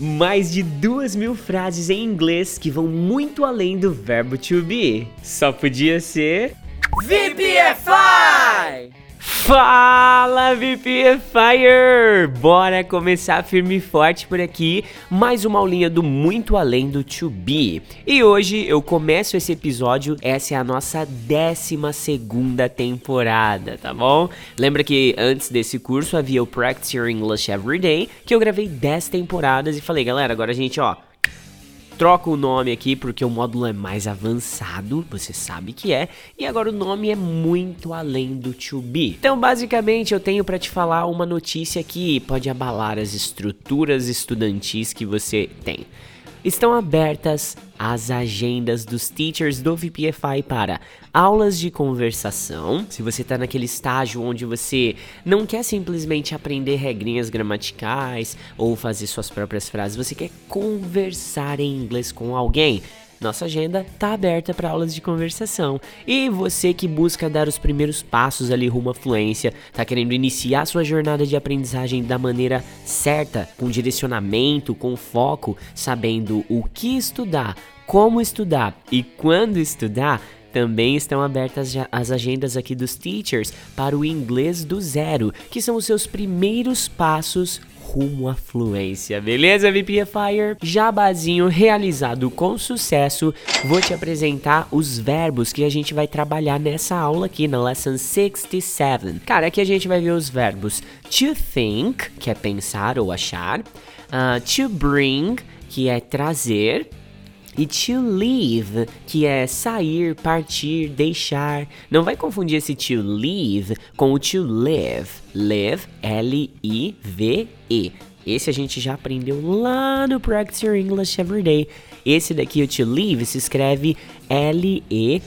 mais de duas mil frases em inglês que vão muito além do verbo to be. Só podia ser. VPFI! Fala VPFire! Bora começar firme e forte por aqui, mais uma aulinha do Muito Além do To Be. E hoje eu começo esse episódio, essa é a nossa décima segunda temporada, tá bom? Lembra que antes desse curso havia o Practice Your English Everyday, que eu gravei 10 temporadas e falei, galera, agora a gente, ó, troca o nome aqui porque o módulo é mais avançado, você sabe que é, e agora o nome é muito além do to be. Então, basicamente, eu tenho para te falar uma notícia que pode abalar as estruturas estudantis que você tem estão abertas as agendas dos teachers do VPFI para aulas de conversação. Se você está naquele estágio onde você não quer simplesmente aprender regrinhas gramaticais ou fazer suas próprias frases, você quer conversar em inglês com alguém. Nossa agenda tá aberta para aulas de conversação. E você que busca dar os primeiros passos ali rumo à fluência, tá querendo iniciar sua jornada de aprendizagem da maneira certa, com direcionamento, com foco, sabendo o que estudar, como estudar e quando estudar, também estão abertas as agendas aqui dos teachers para o inglês do zero, que são os seus primeiros passos rumo à fluência, beleza, VPFire? Jabazinho realizado com sucesso, vou te apresentar os verbos que a gente vai trabalhar nessa aula aqui, na Lesson 67. Cara, aqui a gente vai ver os verbos to think, que é pensar ou achar, uh, to bring, que é trazer, e to leave, que é sair, partir, deixar. Não vai confundir esse to leave com o to live. Live, L-I-V-E. Esse a gente já aprendeu lá no Practice Your English Everyday. Esse daqui, o to leave, se escreve L-E-A-V-E.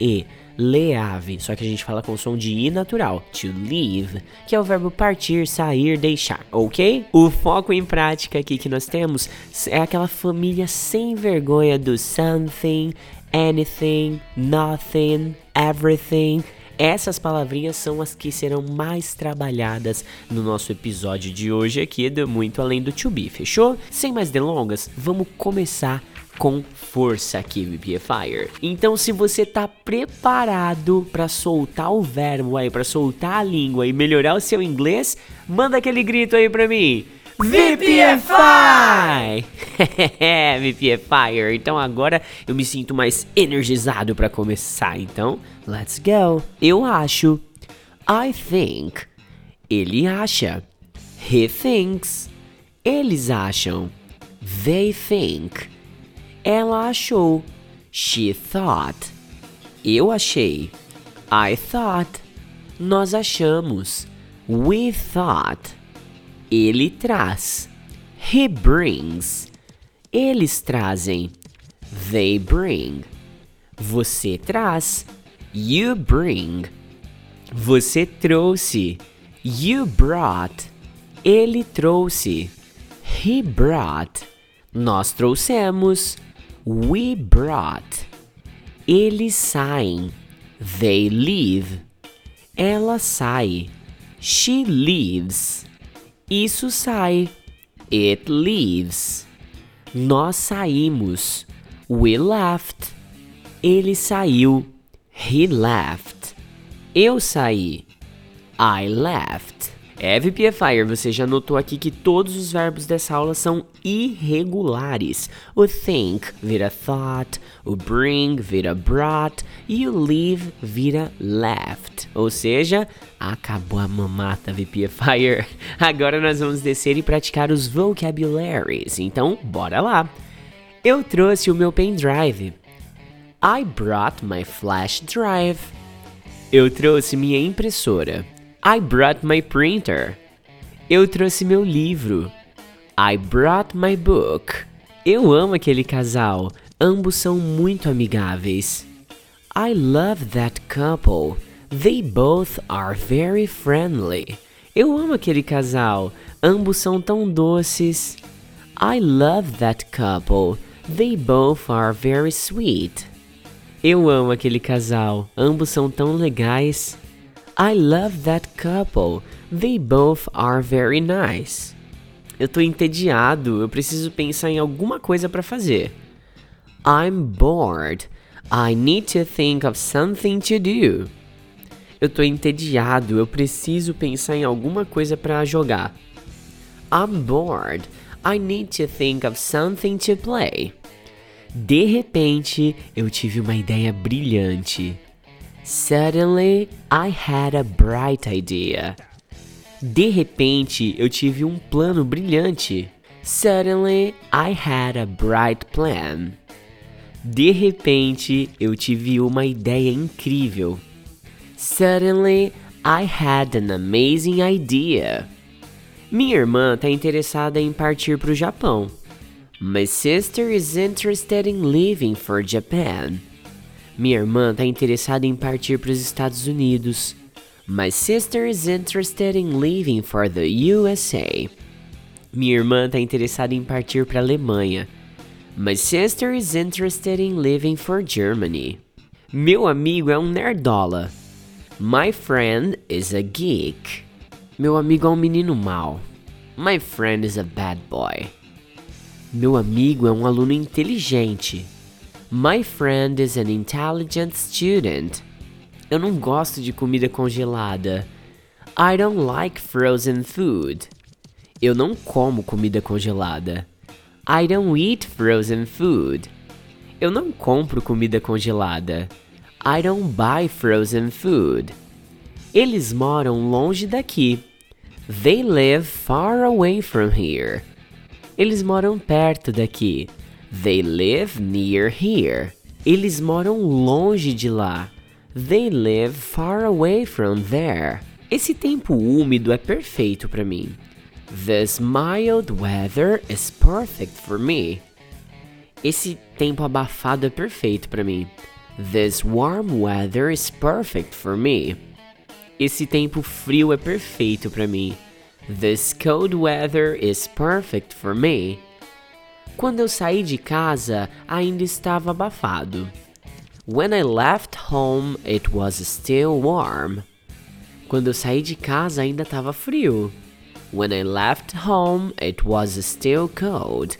-E leave, só que a gente fala com som de i natural, to leave, que é o verbo partir, sair, deixar, ok? O foco em prática aqui que nós temos é aquela família sem vergonha do something, anything, nothing, everything. Essas palavrinhas são as que serão mais trabalhadas no nosso episódio de hoje aqui do Muito Além do To Be, fechou? Sem mais delongas, vamos começar com força aqui, VPFire. Então, se você tá preparado para soltar o verbo aí, para soltar a língua e melhorar o seu inglês, manda aquele grito aí pra mim. VPFI! VPFire. Então agora eu me sinto mais energizado para começar. Então, let's go. Eu acho. I think. Ele acha. He thinks. Eles acham. They think. Ela achou. She thought. Eu achei. I thought. Nós achamos. We thought. Ele traz. He brings. Eles trazem. They bring. Você traz. You bring. Você trouxe. You brought. Ele trouxe. He brought. Nós trouxemos. We brought. Eles saem. They leave. Ela sai. She leaves. Isso sai. It leaves. Nós saímos. We left. Ele saiu. He left. Eu saí. I left. FPFire, você já notou aqui que todos os verbos dessa aula são irregulares. O think vira thought, o bring vira brought e o leave vira left. Ou seja, acabou a mamata VPFire. Agora nós vamos descer e praticar os vocabularies. Então, bora lá. Eu trouxe o meu pendrive. I brought my flash drive. Eu trouxe minha impressora. I brought my printer. Eu trouxe meu livro. I brought my book. Eu amo aquele casal. Ambos são muito amigáveis. I love that couple. They both are very friendly. Eu amo aquele casal. Ambos são tão doces. I love that couple. They both are very sweet. Eu amo aquele casal. Ambos são tão legais. I love that couple. They both are very nice. Eu tô entediado, eu preciso pensar em alguma coisa para fazer. I'm bored. I need to think of something to do. Eu tô entediado, eu preciso pensar em alguma coisa para jogar. I'm bored. I need to think of something to play. De repente, eu tive uma ideia brilhante. Suddenly, I had a bright idea. De repente, eu tive um plano brilhante. Suddenly, I had a bright plan. De repente, eu tive uma ideia incrível. Suddenly, I had an amazing idea. Minha irmã está interessada em partir para o Japão. My sister is interested in leaving for Japan. Minha irmã está interessada em partir para os Estados Unidos. My sister is interested in leaving for the USA. Minha irmã está interessada em partir para a Alemanha. My sister is interested in leaving for Germany. Meu amigo é um nerdola. My friend is a geek. Meu amigo é um menino mau. My friend is a bad boy. Meu amigo é um aluno inteligente. My friend is an intelligent student. Eu não gosto de comida congelada. I don't like frozen food. Eu não como comida congelada. I don't eat frozen food. Eu não compro comida congelada. I don't buy frozen food. Eles moram longe daqui. They live far away from here. Eles moram perto daqui. They live near here. Eles moram longe de lá. They live far away from there. Esse tempo úmido é perfeito para mim. This mild weather is perfect for me. Esse tempo abafado é perfeito para mim. This warm weather is perfect for me. Esse tempo frio é perfeito para mim. This cold weather is perfect for me. Quando eu saí de casa, ainda estava abafado. When I left home, it was still warm. Quando eu saí de casa, ainda estava frio. When I left home, it was still cold.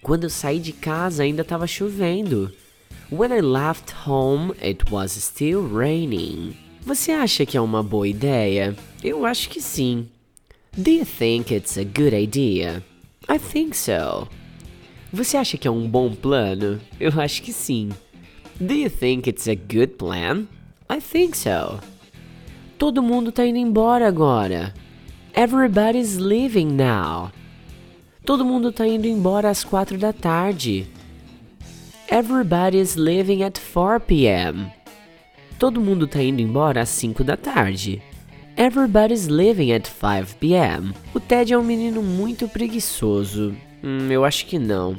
Quando eu saí de casa, ainda estava chovendo. When I left home, it was still raining. Você acha que é uma boa ideia? Eu acho que sim. Do you think it's a good idea? I think so. Você acha que é um bom plano? Eu acho que sim. Do you think it's a good plan? I think so. Todo mundo tá indo embora agora. Everybody's leaving now. Todo mundo tá indo embora às quatro da tarde. Everybody's leaving at 4 p.m. Todo mundo tá indo embora às 5 da tarde. Everybody's leaving at 5 p.m. O Ted é um menino muito preguiçoso. Hum, eu acho que não.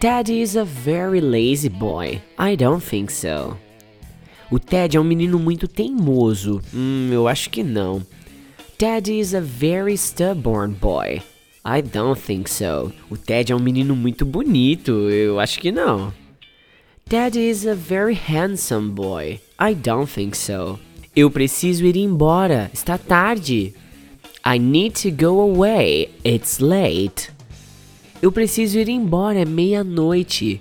Ted is a very lazy boy. I don't think so. O Ted é um menino muito teimoso. Hum, eu acho que não. Ted is a very stubborn boy. I don't think so. O Ted é um menino muito bonito. Eu acho que não. Ted is a very handsome boy. I don't think so. Eu preciso ir embora. Está tarde. I need to go away. It's late. Eu preciso ir embora. É meia-noite.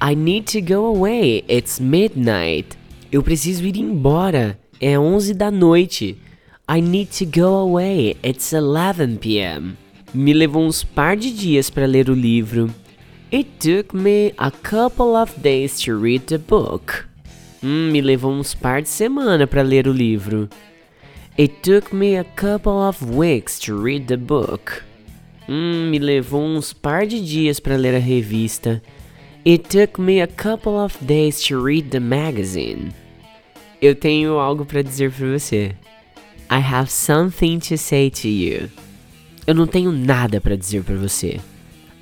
I need to go away. It's midnight. Eu preciso ir embora. É 11 da noite. I need to go away. It's 11 p.m. Me levou uns par de dias para ler o livro. It took me a couple of days to read the book. Hum, me levou uns par de semana para ler o livro. It took me a couple of weeks to read the book. Hum, me levou uns par de dias para ler a revista. It took me a couple of days to read the magazine. Eu tenho algo para dizer para você. I have something to say to you. Eu não tenho nada para dizer para você.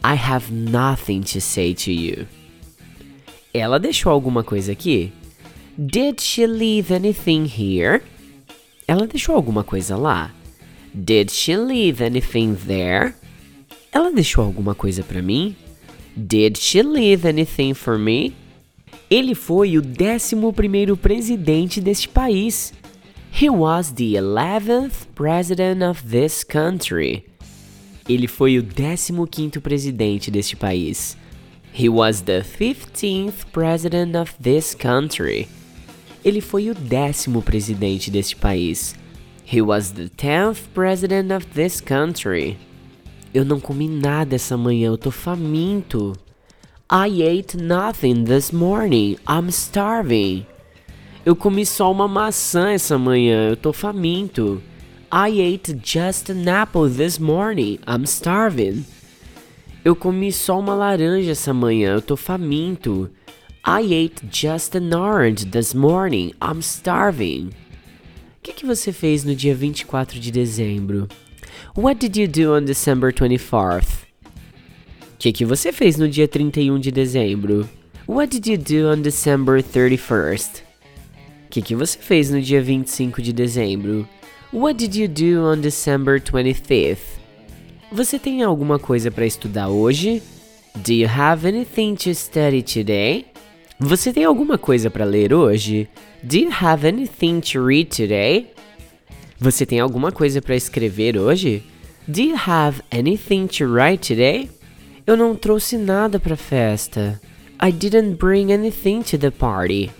I have nothing to say to you. Ela deixou alguma coisa aqui? Did she leave anything here? Ela deixou alguma coisa lá? Did she leave anything there? Ela deixou alguma coisa para mim? Did she leave anything for me? Ele foi o 11º presidente deste país. He was the 11th president of this country. Ele foi o 15º presidente deste país. He was the 15th president of this country. Ele foi o décimo presidente deste país. He was the 10th president of this country. Eu não comi nada essa manhã, eu tô faminto. I ate nothing this morning. I'm starving. Eu comi só uma maçã essa manhã, eu tô faminto. I ate just an apple this morning. I'm starving. Eu comi só uma laranja essa manhã, eu tô faminto. I ate just an orange this morning. I'm starving. O que, que você fez no dia 24 de dezembro? What did you do on December 24th? O que, que você fez no dia 31 de dezembro? What did you do on December 31st? O que, que você fez no dia 25 de dezembro? What did you do on December 25th? Você tem alguma coisa para estudar hoje? Do you have anything to study today? Você tem alguma coisa para ler hoje? Do you have anything to read today? Você tem alguma coisa para escrever hoje? Do you have anything to write today? Eu não trouxe nada para festa. I didn't bring anything to the party.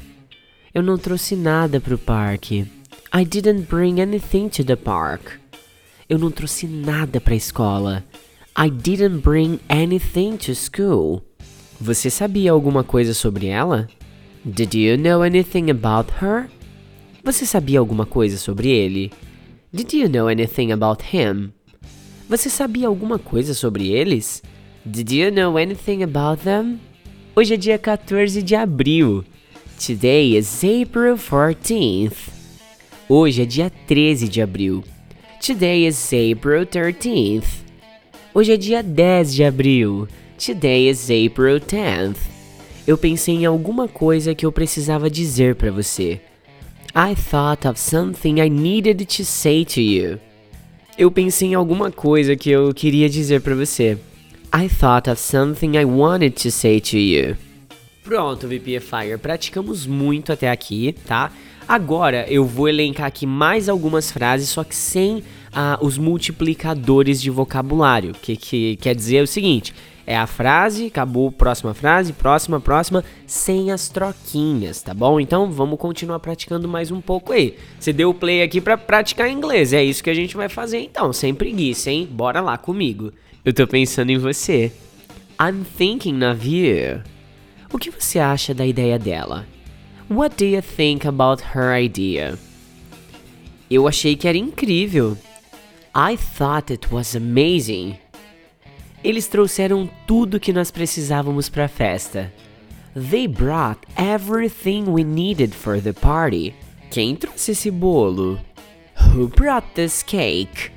Eu não trouxe nada para o parque. I didn't bring anything to the park. Eu não trouxe nada para escola. I didn't bring anything to school. Você sabia alguma coisa sobre ela? Did you know anything about her? Você sabia alguma coisa sobre ele? Did you know anything about him? Você sabia alguma coisa sobre eles? Did you know anything about them? Hoje é dia 14 de abril. Today is April 14th. Hoje é dia 13 de abril. Today is April 13th. Hoje é dia 10 de abril. Today is April 10th. Eu pensei em alguma coisa que eu precisava dizer para você. I thought of something I needed to say to you. Eu pensei em alguma coisa que eu queria dizer para você. I thought of something I wanted to say to you. Pronto, VPFire, praticamos muito até aqui, tá? Agora eu vou elencar aqui mais algumas frases, só que sem ah, os multiplicadores de vocabulário, que, que quer dizer o seguinte: é a frase, acabou, próxima frase, próxima, próxima, sem as troquinhas, tá bom? Então vamos continuar praticando mais um pouco aí. Você deu o play aqui para praticar inglês, é isso que a gente vai fazer então, sem preguiça, hein? Bora lá comigo. Eu tô pensando em você. I'm thinking of you. O que você acha da ideia dela? What do you think about her idea? Eu achei que era incrível. I thought it was amazing. Eles trouxeram tudo que nós precisávamos para a festa. They brought everything we needed for the party. Quem trouxe esse bolo? Who brought this cake?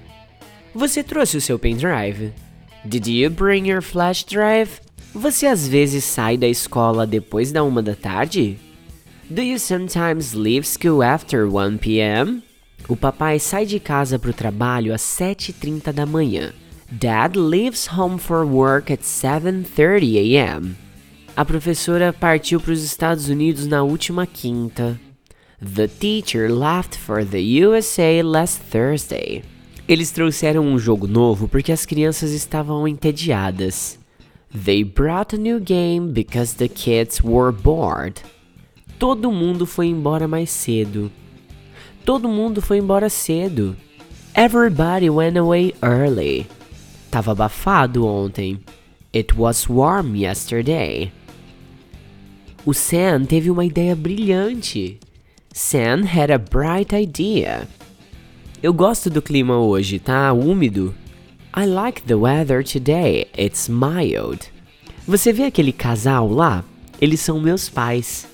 Você trouxe o seu pendrive? Did you bring your flash drive? Você às vezes sai da escola depois da uma da tarde? Do you sometimes leave school after 1 p.m.? O papai sai de casa para o trabalho às 7h30 da manhã. Dad leaves home for work at 7:30 a.m. A professora partiu para os Estados Unidos na última quinta. The teacher left for the USA last Thursday. Eles trouxeram um jogo novo porque as crianças estavam entediadas. They brought a new game because the kids were bored. Todo mundo foi embora mais cedo. Todo mundo foi embora cedo. Everybody went away early. Tava abafado ontem. It was warm yesterday. O Sam teve uma ideia brilhante. Sam had a bright idea. Eu gosto do clima hoje, tá úmido. I like the weather today. It's mild. Você vê aquele casal lá? Eles são meus pais.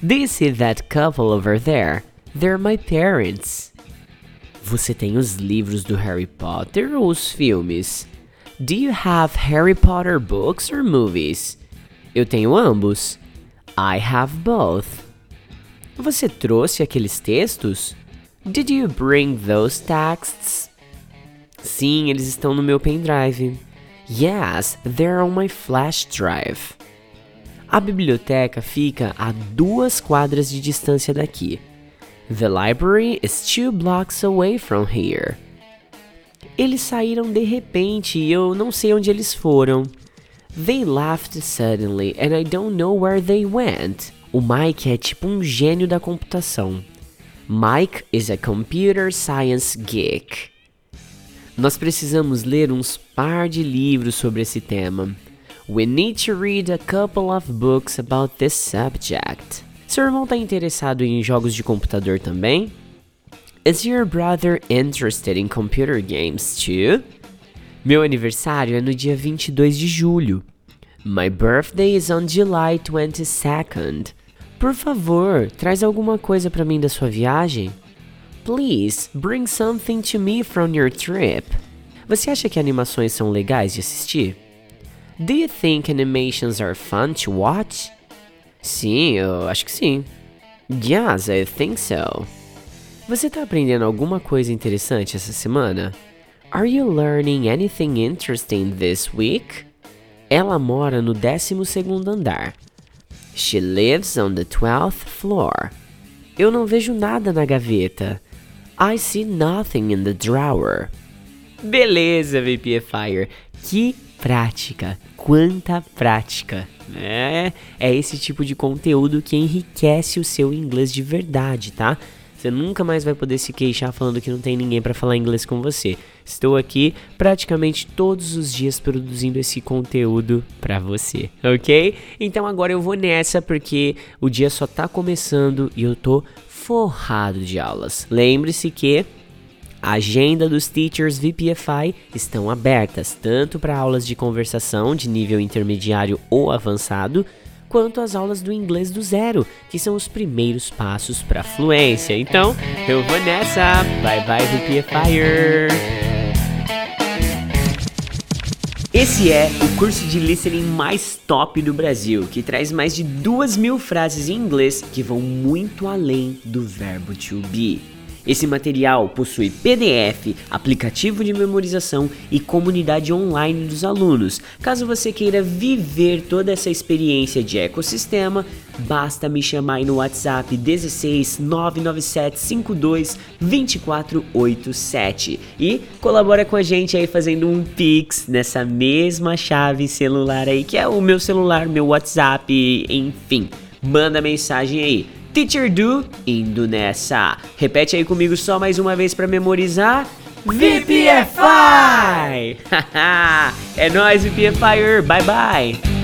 You see that couple over there? They're my parents. Você tem os livros do Harry Potter ou os filmes? Do you have Harry Potter books or movies? Eu tenho ambos. I have both. Você trouxe aqueles textos? Did you bring those texts? Sim, eles estão no meu pendrive. Yes, they're on my flash drive. A biblioteca fica a duas quadras de distância daqui. The library is two blocks away from here. Eles saíram de repente e eu não sei onde eles foram. They left suddenly and I don't know where they went. O Mike é tipo um gênio da computação. Mike is a computer science geek. Nós precisamos ler uns par de livros sobre esse tema. We need to read a couple of books about this subject. Seu irmão está interessado em jogos de computador também? Is your brother interested in computer games too? Meu aniversário é no dia 22 de julho. My birthday is on July 22nd. Por favor, traz alguma coisa para mim da sua viagem. Please, bring something to me from your trip. Você acha que animações são legais de assistir? Do you think animations are fun to watch? Sim, eu acho que sim. Yes, I think so. Você tá aprendendo alguma coisa interessante essa semana? Are you learning anything interesting this week? Ela mora no 12 andar. She lives on the 12th floor. Eu não vejo nada na gaveta. I see nothing in the drawer. Beleza, VPFire. Que prática. Quanta prática. É, é esse tipo de conteúdo que enriquece o seu inglês de verdade, tá? Você nunca mais vai poder se queixar falando que não tem ninguém para falar inglês com você. Estou aqui praticamente todos os dias produzindo esse conteúdo para você, ok? Então agora eu vou nessa porque o dia só tá começando e eu tô forrado de aulas. Lembre-se que a agenda dos Teachers VPFI estão abertas tanto para aulas de conversação de nível intermediário ou avançado, quanto as aulas do inglês do zero, que são os primeiros passos para fluência. Então, eu vou nessa. Bye bye, VPFire! Esse é o curso de listening mais top do Brasil, que traz mais de duas mil frases em inglês que vão muito além do verbo to be. Esse material possui PDF, aplicativo de memorização e comunidade online dos alunos. Caso você queira viver toda essa experiência de ecossistema, basta me chamar aí no WhatsApp 16 997 52 2487 e colabora com a gente aí fazendo um Pix nessa mesma chave celular aí, que é o meu celular, meu WhatsApp, enfim. Manda mensagem aí. Teacher Do, indo nessa. Repete aí comigo só mais uma vez para memorizar. VPFI! é nóis, VPFire! Bye bye!